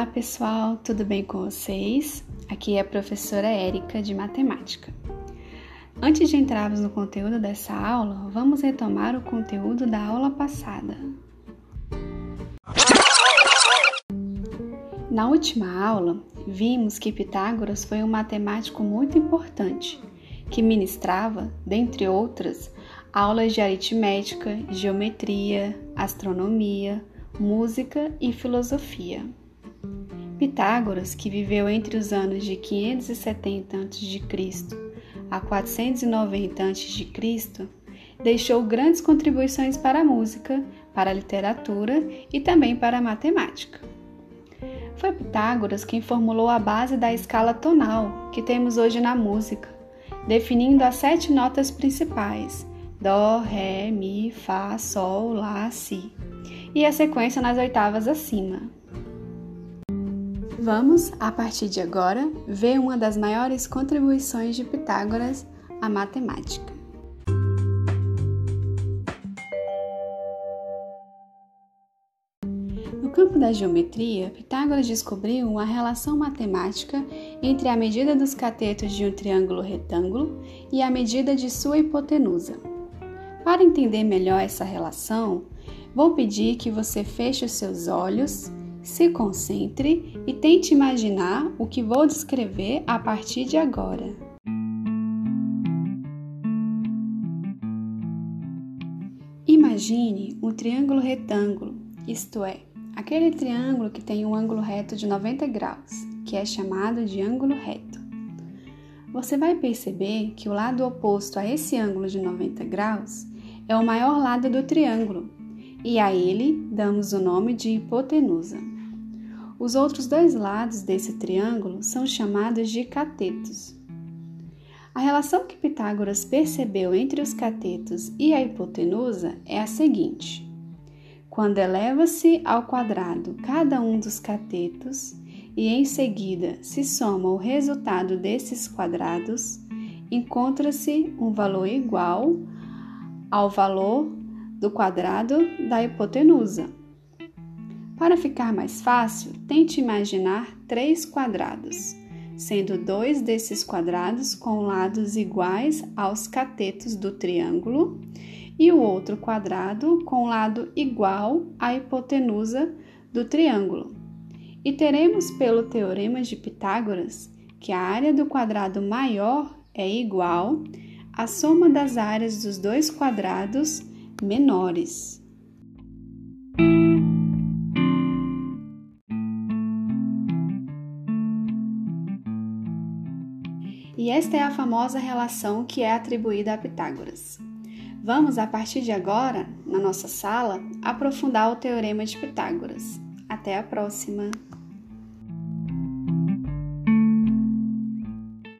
Olá pessoal, tudo bem com vocês? Aqui é a professora Érica de Matemática. Antes de entrarmos no conteúdo dessa aula, vamos retomar o conteúdo da aula passada. Na última aula, vimos que Pitágoras foi um matemático muito importante, que ministrava, dentre outras, aulas de aritmética, geometria, astronomia, música e filosofia. Pitágoras, que viveu entre os anos de 570 a.C. a 490 a.C., deixou grandes contribuições para a música, para a literatura e também para a matemática. Foi Pitágoras quem formulou a base da escala tonal que temos hoje na música, definindo as sete notas principais: Dó, Ré, Mi, Fá, Sol, Lá, Si, e a sequência nas oitavas acima. Vamos, a partir de agora, ver uma das maiores contribuições de Pitágoras à matemática. No campo da geometria, Pitágoras descobriu uma relação matemática entre a medida dos catetos de um triângulo retângulo e a medida de sua hipotenusa. Para entender melhor essa relação, vou pedir que você feche os seus olhos se concentre e tente imaginar o que vou descrever a partir de agora. Imagine um triângulo retângulo, isto é, aquele triângulo que tem um ângulo reto de 90 graus, que é chamado de ângulo reto. Você vai perceber que o lado oposto a esse ângulo de 90 graus é o maior lado do triângulo, e a ele damos o nome de hipotenusa. Os outros dois lados desse triângulo são chamados de catetos. A relação que Pitágoras percebeu entre os catetos e a hipotenusa é a seguinte: quando eleva-se ao quadrado cada um dos catetos e em seguida se soma o resultado desses quadrados, encontra-se um valor igual ao valor do quadrado da hipotenusa. Para ficar mais fácil, tente imaginar três quadrados, sendo dois desses quadrados com lados iguais aos catetos do triângulo e o outro quadrado com lado igual à hipotenusa do triângulo. E teremos pelo teorema de Pitágoras que a área do quadrado maior é igual à soma das áreas dos dois quadrados menores. E esta é a famosa relação que é atribuída a Pitágoras. Vamos, a partir de agora, na nossa sala, aprofundar o teorema de Pitágoras. Até a próxima!